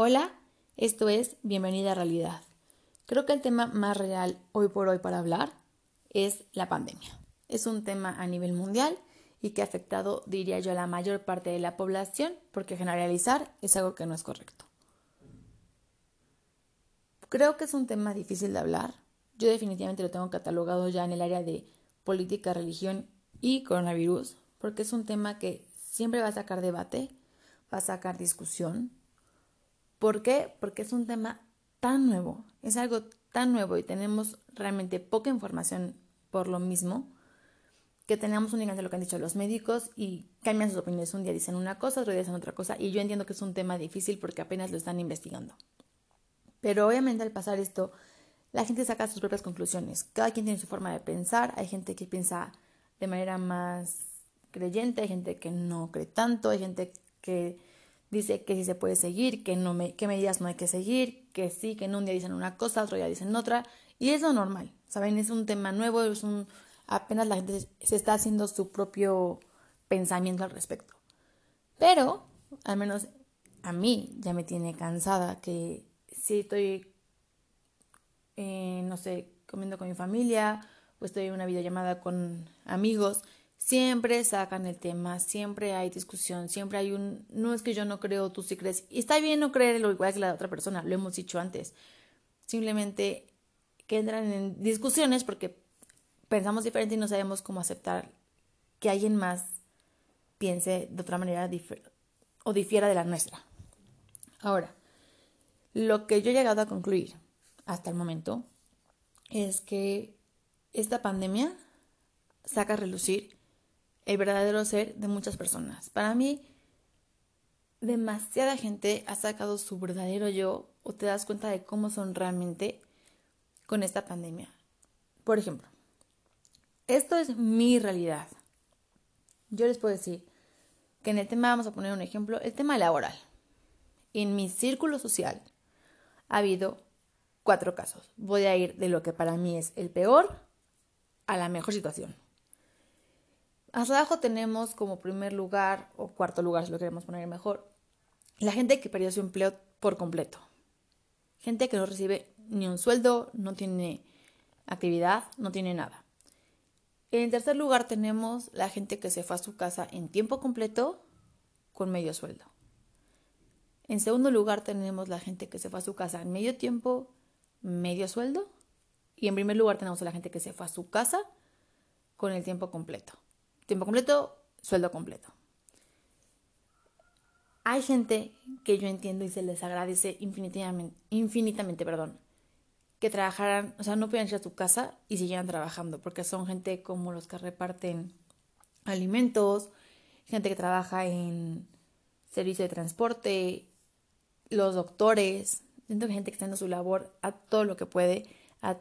Hola, esto es Bienvenida a Realidad. Creo que el tema más real hoy por hoy para hablar es la pandemia. Es un tema a nivel mundial y que ha afectado, diría yo, a la mayor parte de la población, porque generalizar es algo que no es correcto. Creo que es un tema difícil de hablar. Yo definitivamente lo tengo catalogado ya en el área de política, religión y coronavirus, porque es un tema que siempre va a sacar debate, va a sacar discusión, ¿Por qué? Porque es un tema tan nuevo, es algo tan nuevo y tenemos realmente poca información por lo mismo que tenemos únicamente lo que han dicho los médicos y cambian sus opiniones. Un día dicen una cosa, otro día dicen otra cosa y yo entiendo que es un tema difícil porque apenas lo están investigando. Pero obviamente al pasar esto, la gente saca sus propias conclusiones. Cada quien tiene su forma de pensar. Hay gente que piensa de manera más creyente, hay gente que no cree tanto, hay gente que dice que sí se puede seguir, que no me, qué medidas no hay que seguir, que sí, que en un día dicen una cosa, otro día dicen otra, y es lo normal, ¿saben? Es un tema nuevo, es un, apenas la gente se está haciendo su propio pensamiento al respecto. Pero, al menos a mí ya me tiene cansada que si estoy, eh, no sé, comiendo con mi familia o estoy en una videollamada con amigos Siempre sacan el tema, siempre hay discusión, siempre hay un, no es que yo no creo, tú sí crees. Y está bien no creer lo igual que la otra persona, lo hemos dicho antes. Simplemente que entran en discusiones porque pensamos diferente y no sabemos cómo aceptar que alguien más piense de otra manera o difiera de la nuestra. Ahora, lo que yo he llegado a concluir hasta el momento es que esta pandemia saca a relucir el verdadero ser de muchas personas. Para mí, demasiada gente ha sacado su verdadero yo o te das cuenta de cómo son realmente con esta pandemia. Por ejemplo, esto es mi realidad. Yo les puedo decir que en el tema, vamos a poner un ejemplo, el tema laboral. En mi círculo social ha habido cuatro casos. Voy a ir de lo que para mí es el peor a la mejor situación. Abajo tenemos como primer lugar, o cuarto lugar si lo queremos poner mejor, la gente que perdió su empleo por completo. Gente que no recibe ni un sueldo, no tiene actividad, no tiene nada. En tercer lugar tenemos la gente que se fue a su casa en tiempo completo con medio sueldo. En segundo lugar tenemos la gente que se fue a su casa en medio tiempo, medio sueldo. Y en primer lugar tenemos a la gente que se fue a su casa con el tiempo completo. Tiempo completo, sueldo completo. Hay gente que yo entiendo y se les agradece infinitamente, infinitamente perdón, que trabajaran, o sea, no puedan ir a su casa y siguieran trabajando, porque son gente como los que reparten alimentos, gente que trabaja en servicio de transporte, los doctores, siento que gente que está haciendo su labor a todo lo que puede, a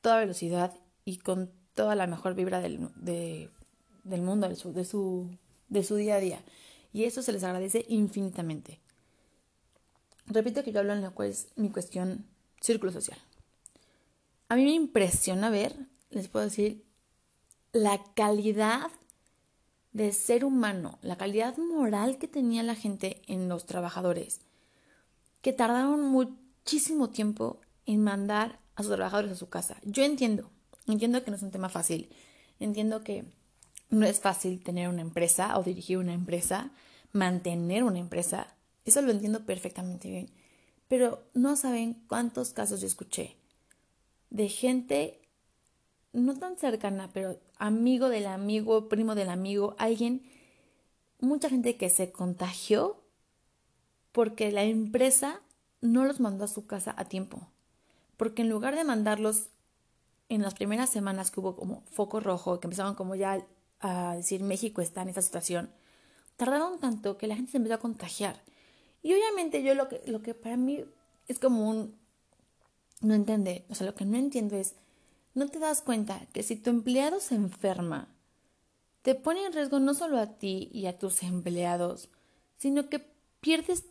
toda velocidad y con toda la mejor vibra del, de, del mundo, de su, de su, de su día a día. Y eso se les agradece infinitamente. Repito que yo hablo en lo cual es mi cuestión círculo social. A mí me impresiona ver, les puedo decir, la calidad de ser humano, la calidad moral que tenía la gente en los trabajadores, que tardaron muchísimo tiempo en mandar a sus trabajadores a su casa. Yo entiendo, entiendo que no es un tema fácil, entiendo que no es fácil tener una empresa o dirigir una empresa, mantener una empresa. Eso lo entiendo perfectamente bien. Pero no saben cuántos casos yo escuché de gente no tan cercana, pero amigo del amigo, primo del amigo, alguien, mucha gente que se contagió porque la empresa no los mandó a su casa a tiempo. Porque en lugar de mandarlos en las primeras semanas que hubo como foco rojo, que empezaban como ya a decir México está en esta situación, tardaron tanto que la gente se empezó a contagiar. Y obviamente yo lo que, lo que para mí es como un... No entiende, o sea, lo que no entiendo es, no te das cuenta que si tu empleado se enferma, te pone en riesgo no solo a ti y a tus empleados, sino que pierdes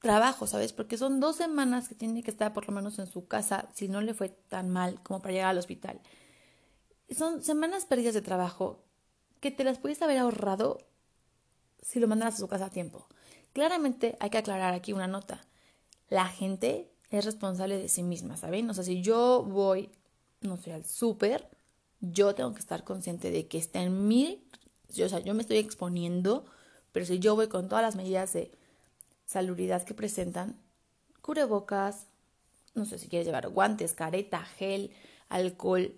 trabajo, ¿sabes? Porque son dos semanas que tiene que estar por lo menos en su casa si no le fue tan mal como para llegar al hospital. Son semanas perdidas de trabajo que te las puedes haber ahorrado si lo mandas a su casa a tiempo. Claramente hay que aclarar aquí una nota. la gente es responsable de sí misma, ¿saben? O sea, si yo voy, no sé, al súper, yo tengo que estar consciente de que está en mí, o sea, yo me estoy exponiendo, pero si yo voy con todas las medidas de salubridad que presentan, cubrebocas, no sé si quieres llevar guantes, careta, gel, alcohol,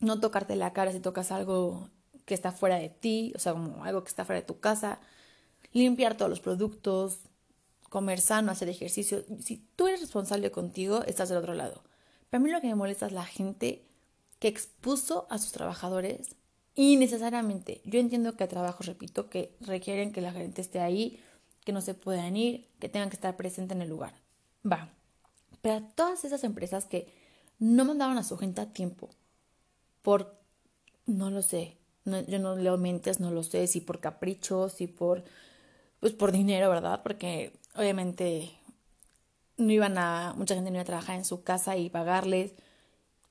no tocarte la cara si tocas algo que está fuera de ti, o sea, como algo que está fuera de tu casa, limpiar todos los productos, comer sano, hacer ejercicio. Si tú eres responsable contigo, estás del otro lado. Pero a mí lo que me molesta es la gente que expuso a sus trabajadores innecesariamente. Yo entiendo que hay trabajos, repito, que requieren que la gente esté ahí, que no se puedan ir, que tengan que estar presente en el lugar. Va. Pero a todas esas empresas que no mandaban a su gente a tiempo, por, no lo sé, yo no leo mentes, no lo sé, si por caprichos, si por, pues por dinero, ¿verdad? Porque obviamente no iban a, mucha gente no iba a trabajar en su casa y pagarles.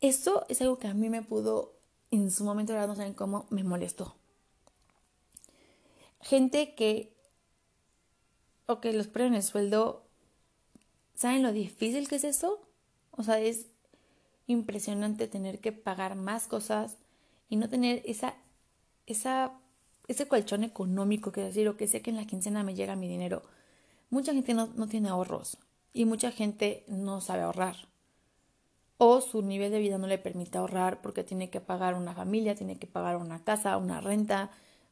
Eso es algo que a mí me pudo, en su momento, ¿verdad? No saben cómo, me molestó. Gente que, ok, los ponen el sueldo, ¿saben lo difícil que es eso? O sea, es impresionante tener que pagar más cosas y no tener esa, esa, ese colchón económico que decir, o que sé que en la quincena me llega mi dinero. Mucha gente no, no tiene ahorros y mucha gente no sabe ahorrar. O su nivel de vida no le permite ahorrar porque tiene que pagar una familia, tiene que pagar una casa, una renta,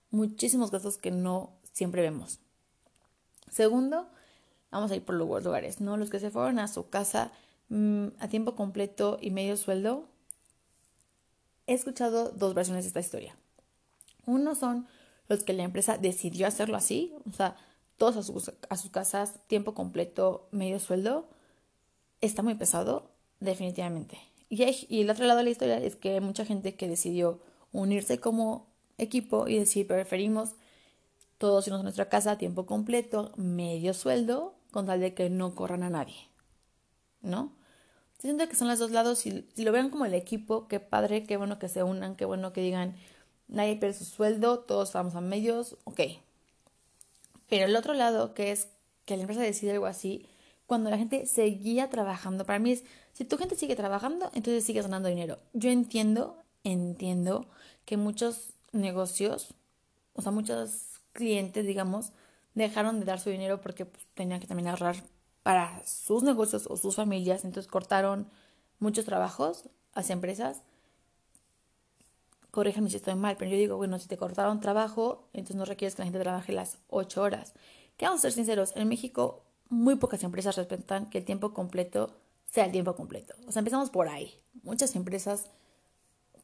muchísimos gastos que no siempre vemos. Segundo, vamos a ir por los lugares, ¿no? Los que se fueron a su casa Mm, a tiempo completo y medio sueldo, he escuchado dos versiones de esta historia. Uno son los que la empresa decidió hacerlo así, o sea, todos a sus, a sus casas, tiempo completo, medio sueldo. Está muy pesado, definitivamente. Y, y el otro lado de la historia es que hay mucha gente que decidió unirse como equipo y decir, preferimos todos irnos a nuestra casa a tiempo completo, medio sueldo, con tal de que no corran a nadie. ¿No? Siento que son los dos lados. Si, si lo vean como el equipo, qué padre, qué bueno que se unan, qué bueno que digan, nadie pierde su sueldo, todos vamos a medios, ok. Pero el otro lado, que es que la empresa decide algo así, cuando la gente seguía trabajando, para mí es, si tu gente sigue trabajando, entonces sigues ganando dinero. Yo entiendo, entiendo que muchos negocios, o sea, muchos clientes, digamos, dejaron de dar su dinero porque pues, tenían que también ahorrar para sus negocios o sus familias, entonces cortaron muchos trabajos hacia empresas. Corríjanme si estoy mal, pero yo digo, bueno, si te cortaron trabajo, entonces no requieres que la gente trabaje las ocho horas. Que vamos a ser sinceros, en México muy pocas empresas respetan que el tiempo completo sea el tiempo completo. O sea, empezamos por ahí. Muchas empresas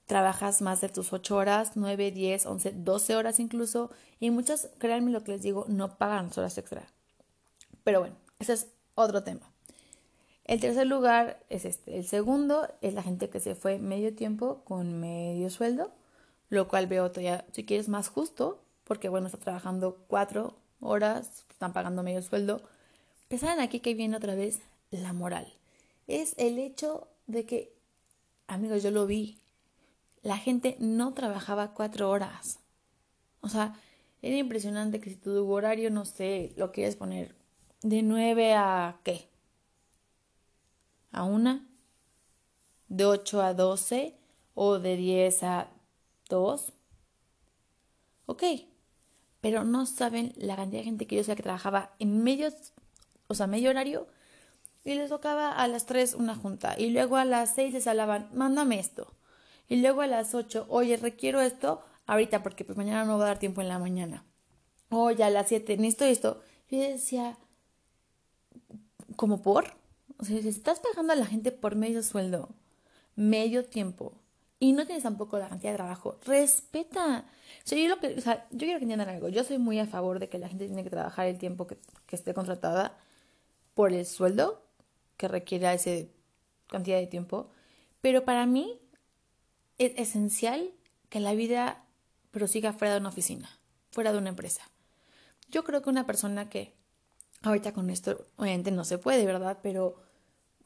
trabajas más de tus ocho horas, nueve, diez, once, doce horas incluso, y muchas, créanme lo que les digo, no pagan horas extra. Pero bueno, ese es otro tema. El tercer lugar es este. El segundo es la gente que se fue medio tiempo con medio sueldo, lo cual veo todavía, si quieres, más justo, porque bueno, está trabajando cuatro horas, están pagando medio sueldo. Pensaban aquí que viene otra vez la moral. Es el hecho de que, amigos, yo lo vi, la gente no trabajaba cuatro horas. O sea, era impresionante que si tu horario, no sé, lo quieres poner de 9 a qué? A 1, de 8 a 12 o de 10 a 2. Ok, pero no saben la cantidad de gente que yo sé que trabajaba en medio, o sea, medio horario y les tocaba a las 3 una junta y luego a las 6 les hablaban, mándame esto. Y luego a las 8, oye, requiero esto ahorita porque pues mañana no va a dar tiempo en la mañana. Oye, a las 7, necesito esto. Yo decía, como por, o sea, si estás pagando a la gente por medio sueldo, medio tiempo, y no tienes tampoco la cantidad de trabajo, respeta. O sea, yo, lo que, o sea, yo quiero que entiendan algo. Yo soy muy a favor de que la gente tiene que trabajar el tiempo que, que esté contratada por el sueldo que requiera esa cantidad de tiempo. Pero para mí es esencial que la vida prosiga fuera de una oficina, fuera de una empresa. Yo creo que una persona que Ahorita con esto, obviamente no se puede, ¿verdad? Pero,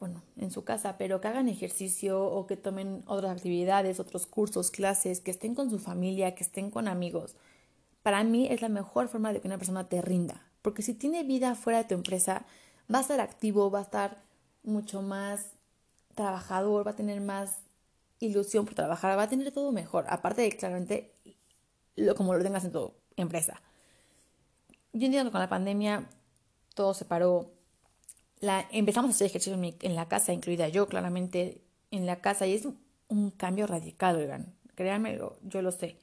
bueno, en su casa, pero que hagan ejercicio o que tomen otras actividades, otros cursos, clases, que estén con su familia, que estén con amigos. Para mí es la mejor forma de que una persona te rinda. Porque si tiene vida fuera de tu empresa, va a estar activo, va a estar mucho más trabajador, va a tener más ilusión por trabajar, va a tener todo mejor. Aparte de claramente lo, como lo tengas en tu empresa. Yo entiendo que con la pandemia todo se paró. La, empezamos a hacer ejercicio en, en la casa, incluida yo, claramente en la casa, y es un cambio radical, oigan. Créanme, yo lo sé.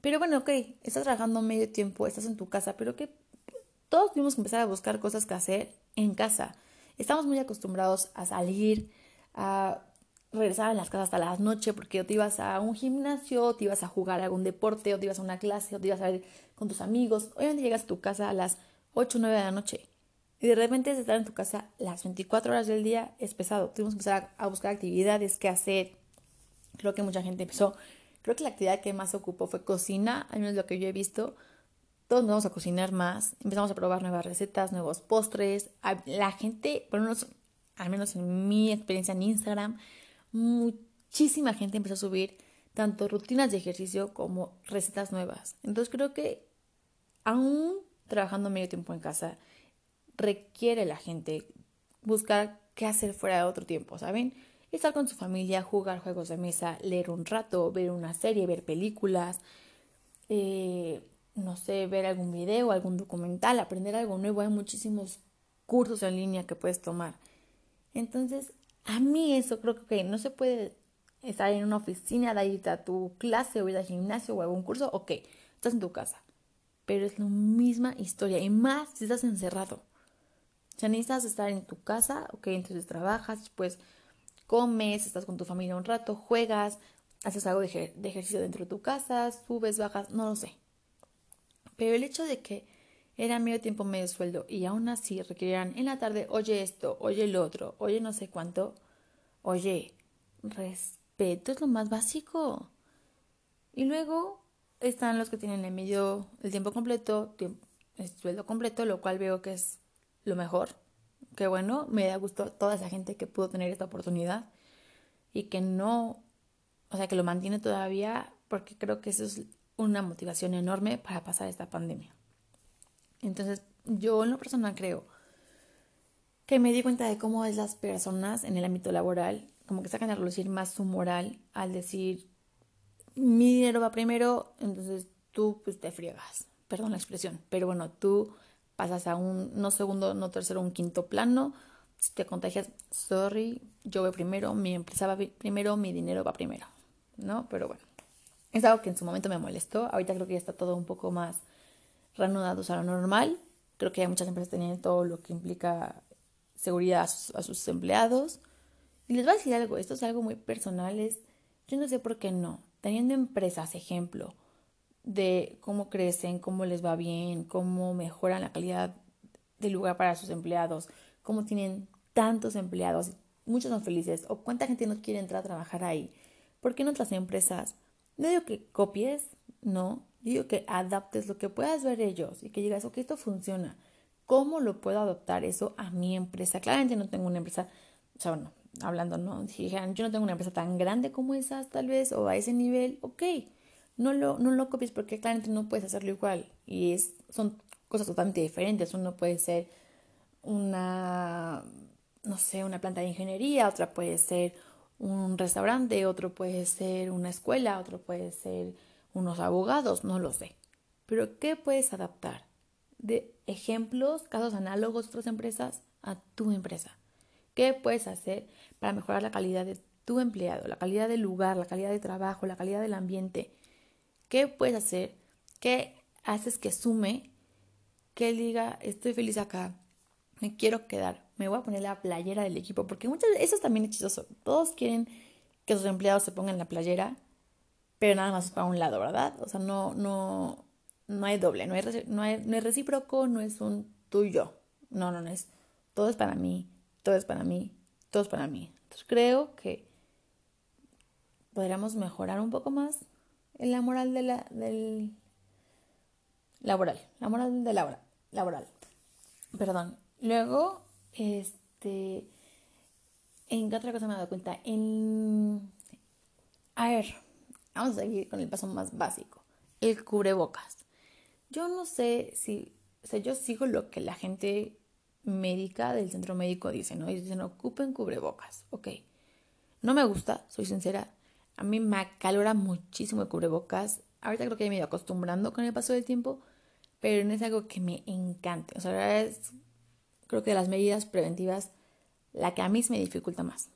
Pero bueno, ok, estás trabajando medio tiempo, estás en tu casa, pero que todos tuvimos que empezar a buscar cosas que hacer en casa. Estamos muy acostumbrados a salir, a regresar a las casas hasta las noches porque o te ibas a un gimnasio, o te ibas a jugar a algún deporte, o te ibas a una clase, o te ibas a ir con tus amigos. Obviamente llegas a tu casa a las 8 o 9 de la noche y de repente estar en tu casa las 24 horas del día es pesado. Tuvimos que empezar a, buscar actividades que hacer. Creo que mucha gente empezó Creo que la actividad que más ocupó fue cocina, al menos lo que yo he visto. Todos nos vamos a cocinar más, empezamos a probar nuevas recetas, nuevos postres. La gente, por menos, al menos en mi experiencia en Instagram, muchísima gente empezó a subir tanto rutinas de ejercicio como recetas nuevas. Entonces creo que aún trabajando medio tiempo en casa, requiere la gente buscar qué hacer fuera de otro tiempo, ¿saben? estar con su familia, jugar juegos de mesa, leer un rato, ver una serie, ver películas, eh, no sé, ver algún video, algún documental, aprender algo nuevo. Hay muchísimos cursos en línea que puedes tomar. Entonces, a mí eso creo que no se puede estar en una oficina, de a tu clase o ir al gimnasio o algún curso. Ok, estás en tu casa. Pero es la misma historia y más si estás encerrado. Sea, necesitas estar en tu casa, ok, entonces trabajas, después comes, estás con tu familia un rato, juegas, haces algo de, ejercicio dentro de tu casa, subes, bajas, no lo sé. Pero el hecho de que era medio tiempo, medio sueldo y aún así requerían en la tarde, oye esto, oye el otro, oye no sé cuánto, oye, respeto es lo más básico. Y luego están los que tienen el medio, el tiempo completo, el sueldo completo, lo cual veo que es lo mejor, que bueno, me da gusto toda esa gente que pudo tener esta oportunidad y que no, o sea, que lo mantiene todavía porque creo que eso es una motivación enorme para pasar esta pandemia. Entonces, yo en lo personal creo que me di cuenta de cómo es las personas en el ámbito laboral, como que sacan a relucir más su moral al decir, mi dinero va primero, entonces tú pues te friegas, perdón la expresión, pero bueno, tú pasas a un, no segundo, no tercero, un quinto plano. Si te contagias, sorry, yo voy primero, mi empresa va primero, mi dinero va primero, ¿no? Pero bueno, es algo que en su momento me molestó. Ahorita creo que ya está todo un poco más reanudado a lo normal. Creo que hay muchas empresas teniendo todo lo que implica seguridad a sus, a sus, empleados. Y les voy a decir algo, esto es algo muy personal, es, yo no sé por qué no. Teniendo empresas, ejemplo, de cómo crecen, cómo les va bien, cómo mejoran la calidad del lugar para sus empleados, cómo tienen tantos empleados, muchos son felices, o cuánta gente no quiere entrar a trabajar ahí. ¿Por qué en otras empresas? No digo que copies, no, digo que adaptes lo que puedas ver ellos y que digas, ok, esto funciona. ¿Cómo lo puedo adoptar eso a mi empresa? Claramente no tengo una empresa, o sea, bueno, hablando, ¿no? Si yo no tengo una empresa tan grande como esas, tal vez, o a ese nivel, ok no lo, no lo copies porque claramente no puedes hacerlo igual y es, son cosas totalmente diferentes. Uno puede ser una, no sé, una planta de ingeniería, otra puede ser un restaurante, otro puede ser una escuela, otro puede ser unos abogados, no lo sé. Pero ¿qué puedes adaptar? De ejemplos, casos análogos de otras empresas a tu empresa. ¿Qué puedes hacer para mejorar la calidad de tu empleado, la calidad del lugar, la calidad de trabajo, la calidad del ambiente? ¿Qué puedes hacer? ¿Qué haces que sume? Que él diga, estoy feliz acá, me quiero quedar, me voy a poner la playera del equipo, porque muchas veces, eso es también chistoso, todos quieren que sus empleados se pongan la playera, pero nada más para un lado, ¿verdad? O sea, no, no, no hay doble, no, hay, no, hay, no es recíproco, no es un tuyo, no, no, no es, todo es para mí, todo es para mí, todo es para mí. Entonces creo que podríamos mejorar un poco más la moral de la, del laboral, la moral de la laboral. Perdón. Luego, este, ¿en qué otra cosa me he dado cuenta? En, a ver, vamos a seguir con el paso más básico, el cubrebocas. Yo no sé si, o sea, yo sigo lo que la gente médica del centro médico dice, ¿no? Y dicen, ocupen cubrebocas. Ok. No me gusta, soy sincera. A mí me acalora muchísimo el cubrebocas. Ahorita creo que me he ido acostumbrando con el paso del tiempo, pero no es algo que me encante. O sea, es, creo que de las medidas preventivas, la que a mí me dificulta más.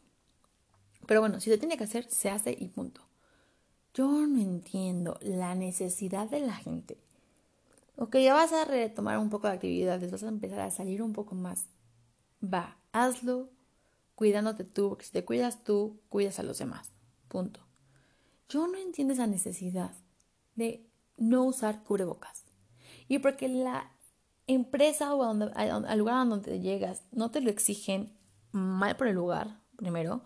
Pero bueno, si se tiene que hacer, se hace y punto. Yo no entiendo la necesidad de la gente. Ok, ya vas a retomar un poco de actividades, vas a empezar a salir un poco más. Va, hazlo cuidándote tú, porque si te cuidas tú, cuidas a los demás. Punto. Yo no entiendo esa necesidad de no usar cubrebocas. Y porque la empresa o al lugar a donde llegas no te lo exigen mal por el lugar, primero,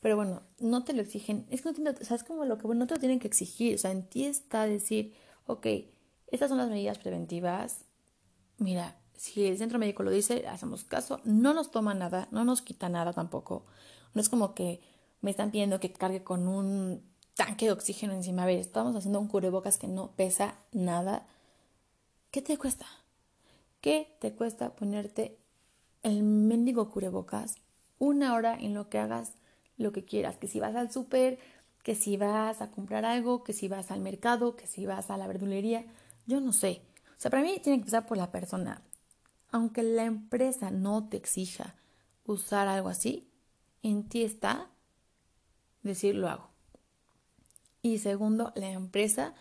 pero bueno, no te lo exigen. Es que no como lo que bueno, no te lo tienen que exigir. O sea, en ti está decir, ok, estas son las medidas preventivas. Mira, si el centro médico lo dice, hacemos caso. No nos toma nada, no nos quita nada tampoco. No es como que me están pidiendo que cargue con un tanque de oxígeno encima. A ver, estamos haciendo un cubrebocas que no pesa nada. ¿Qué te cuesta? ¿Qué te cuesta ponerte el mendigo cubrebocas una hora en lo que hagas lo que quieras, que si vas al súper, que si vas a comprar algo, que si vas al mercado, que si vas a la verdulería, yo no sé. O sea, para mí tiene que empezar por la persona. Aunque la empresa no te exija usar algo así, en ti está decir lo hago. Y segundo, la empresa,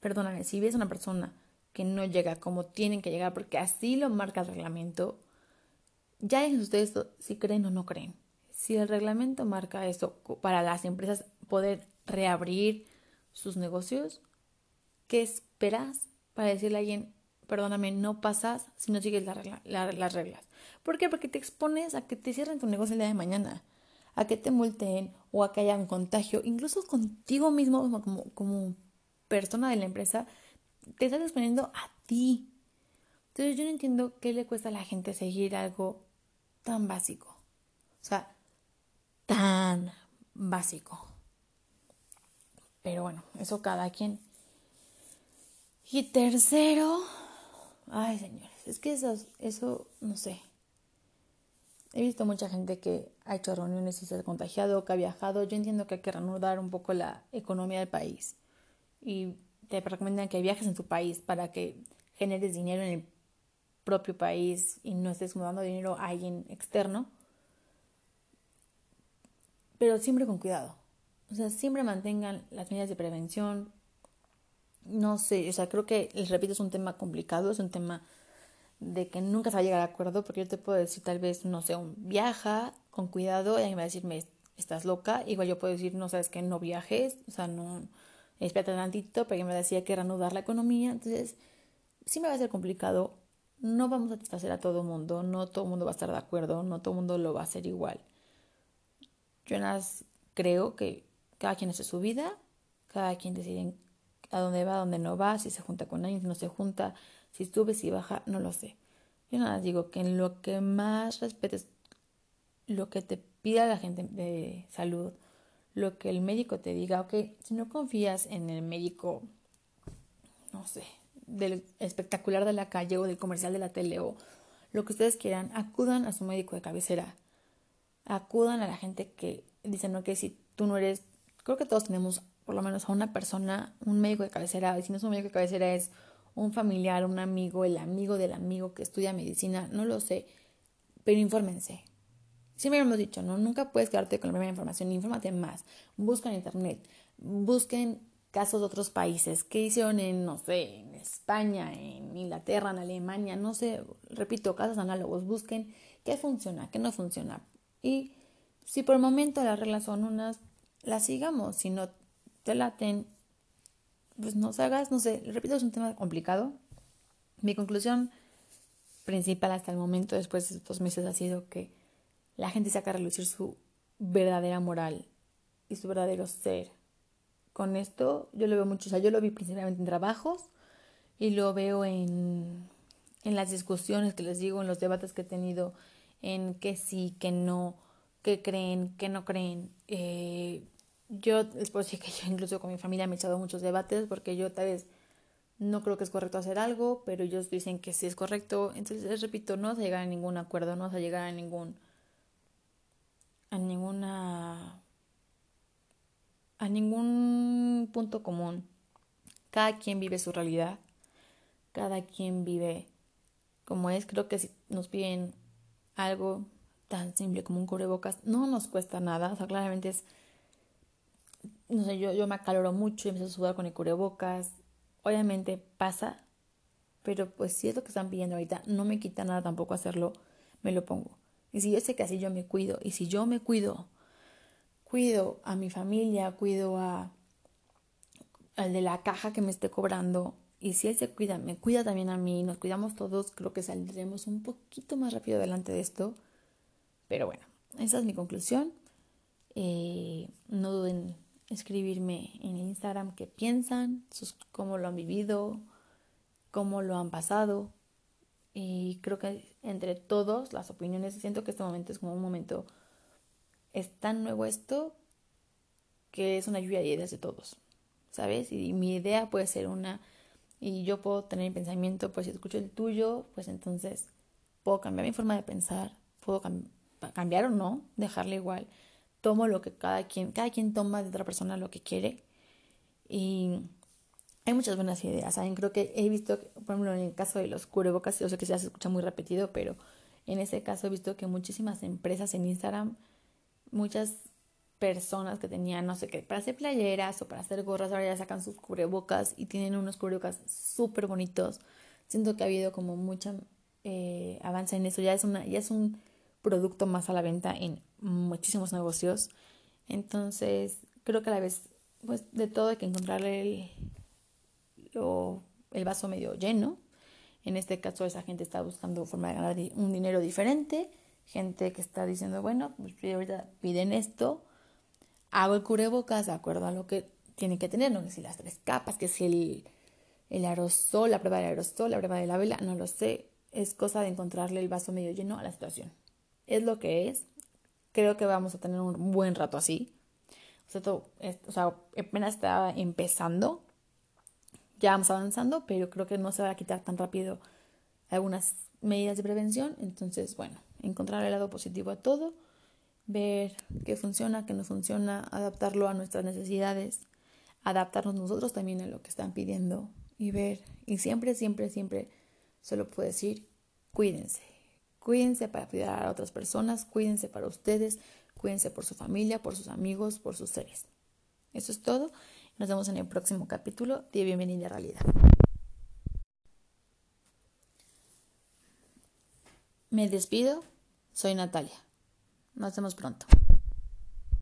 perdóname, si ves una persona que no llega como tienen que llegar, porque así lo marca el reglamento, ya es ustedes si creen o no creen. Si el reglamento marca eso para las empresas poder reabrir sus negocios, ¿qué esperas para decirle a alguien, perdóname, no pasas si no sigues las reglas? ¿Por qué? Porque te expones a que te cierren tu negocio el día de mañana, a que te multen o a que haya un contagio, incluso contigo mismo como, como persona de la empresa, te estás exponiendo a ti. Entonces yo no entiendo qué le cuesta a la gente seguir algo tan básico. O sea, tan básico. Pero bueno, eso cada quien. Y tercero, ay señores, es que eso, eso, no sé. He visto mucha gente que ha hecho reuniones y se ha contagiado, que ha viajado. Yo entiendo que hay que reanudar un poco la economía del país. Y te recomiendan que viajes en tu país para que generes dinero en el propio país y no estés mudando dinero a alguien externo pero siempre con cuidado. O sea, siempre mantengan las medidas de prevención. No sé, o sea, creo que, les repito, es un tema complicado, es un tema de que nunca se va a llegar a acuerdo, porque yo te puedo decir, tal vez, no sé, un viaja con cuidado, y alguien va a decirme, estás loca. Igual yo puedo decir, no sabes que no viajes, o sea, no, espérate tantito, porque me decía que reanudar la economía. Entonces, sí me va a ser complicado. No vamos a satisfacer a todo mundo, no todo mundo va a estar de acuerdo, no todo mundo lo va a hacer igual. Yo nada creo que cada quien hace su vida, cada quien decide a dónde va, a dónde no va, si se junta con alguien, si no se junta, si sube, si baja, no lo sé. Yo nada digo que en lo que más respetes lo que te pida la gente de salud, lo que el médico te diga, ok, si no confías en el médico, no sé, del espectacular de la calle o del comercial de la tele o lo que ustedes quieran, acudan a su médico de cabecera acudan a la gente que dicen, que si tú no eres, creo que todos tenemos por lo menos a una persona, un médico de cabecera, y si no es un médico de cabecera es un familiar, un amigo, el amigo del amigo que estudia medicina, no lo sé, pero infórmense. Siempre hemos dicho, ¿no? Nunca puedes quedarte con la primera información, infórmate más, busca en internet, busquen casos de otros países, qué hicieron en, no sé, en España, en Inglaterra, en Alemania, no sé, repito, casos análogos, busquen qué funciona, qué no funciona, y si por el momento las reglas son unas, las sigamos. Si no te laten, pues no hagas, no sé, repito, es un tema complicado. Mi conclusión principal hasta el momento, después de estos meses, ha sido que la gente saca a relucir su verdadera moral y su verdadero ser. Con esto yo lo veo mucho, o sea, yo lo vi principalmente en trabajos y lo veo en, en las discusiones que les digo, en los debates que he tenido en que sí, que no, que creen, que no creen. Eh, yo les puedo decir que yo incluso con mi familia me he echado muchos debates porque yo tal vez no creo que es correcto hacer algo, pero ellos dicen que sí es correcto. Entonces, les repito, no vas a llegar a ningún acuerdo, no vas a llegar a ningún a ninguna a ningún punto común. Cada quien vive su realidad. Cada quien vive como es. Creo que si nos piden algo tan simple como un cubrebocas, no nos cuesta nada. O sea, claramente es no sé, yo, yo me acaloro mucho y empiezo a sudar con el cubrebocas obviamente pasa, pero pues si es lo que están pidiendo ahorita, no me quita nada tampoco hacerlo, me lo pongo. Y si yo sé que así yo me cuido, y si yo me cuido, cuido a mi familia, cuido a al de la caja que me esté cobrando, y si él se cuida, me cuida también a mí, nos cuidamos todos, creo que saldremos un poquito más rápido adelante de esto. Pero bueno, esa es mi conclusión. Eh, no duden escribirme en Instagram qué piensan, sus, cómo lo han vivido, cómo lo han pasado. Y creo que entre todos las opiniones, siento que este momento es como un momento, es tan nuevo esto que es una lluvia de ideas de todos, ¿sabes? Y mi idea puede ser una, y yo puedo tener mi pensamiento, pues si escucho el tuyo, pues entonces puedo cambiar mi forma de pensar, puedo cambiar o no, dejarle igual tomo lo que cada quien, cada quien toma de otra persona lo que quiere. Y hay muchas buenas ideas, ¿saben? Creo que he visto, por ejemplo, en el caso de los cubrebocas, yo sé que ya se escucha muy repetido, pero en ese caso he visto que muchísimas empresas en Instagram, muchas personas que tenían, no sé qué, para hacer playeras o para hacer gorras, ahora ya sacan sus cubrebocas y tienen unos cubrebocas súper bonitos. Siento que ha habido como mucha eh, avance en eso, ya es, una, ya es un producto más a la venta en muchísimos negocios. Entonces, creo que a la vez, pues de todo hay que encontrarle el, el vaso medio lleno. En este caso, esa gente está buscando forma de ganar un dinero diferente. Gente que está diciendo, bueno, pues ahorita piden esto, hago el cubrebocas de acuerdo a lo que tiene que tener, no sé si las tres capas, que si el, el aerosol, la prueba del aerosol, la prueba de la vela, no lo sé. Es cosa de encontrarle el vaso medio lleno a la situación. Es lo que es, creo que vamos a tener un buen rato así. O sea, todo, o sea apenas está empezando, ya vamos avanzando, pero creo que no se va a quitar tan rápido algunas medidas de prevención. Entonces, bueno, encontrar el lado positivo a todo, ver qué funciona, qué no funciona, adaptarlo a nuestras necesidades, adaptarnos nosotros también a lo que están pidiendo y ver. Y siempre, siempre, siempre solo puedo decir, cuídense. Cuídense para cuidar a otras personas, cuídense para ustedes, cuídense por su familia, por sus amigos, por sus seres. Eso es todo. Nos vemos en el próximo capítulo de Bienvenida a Realidad. Me despido. Soy Natalia. Nos vemos pronto.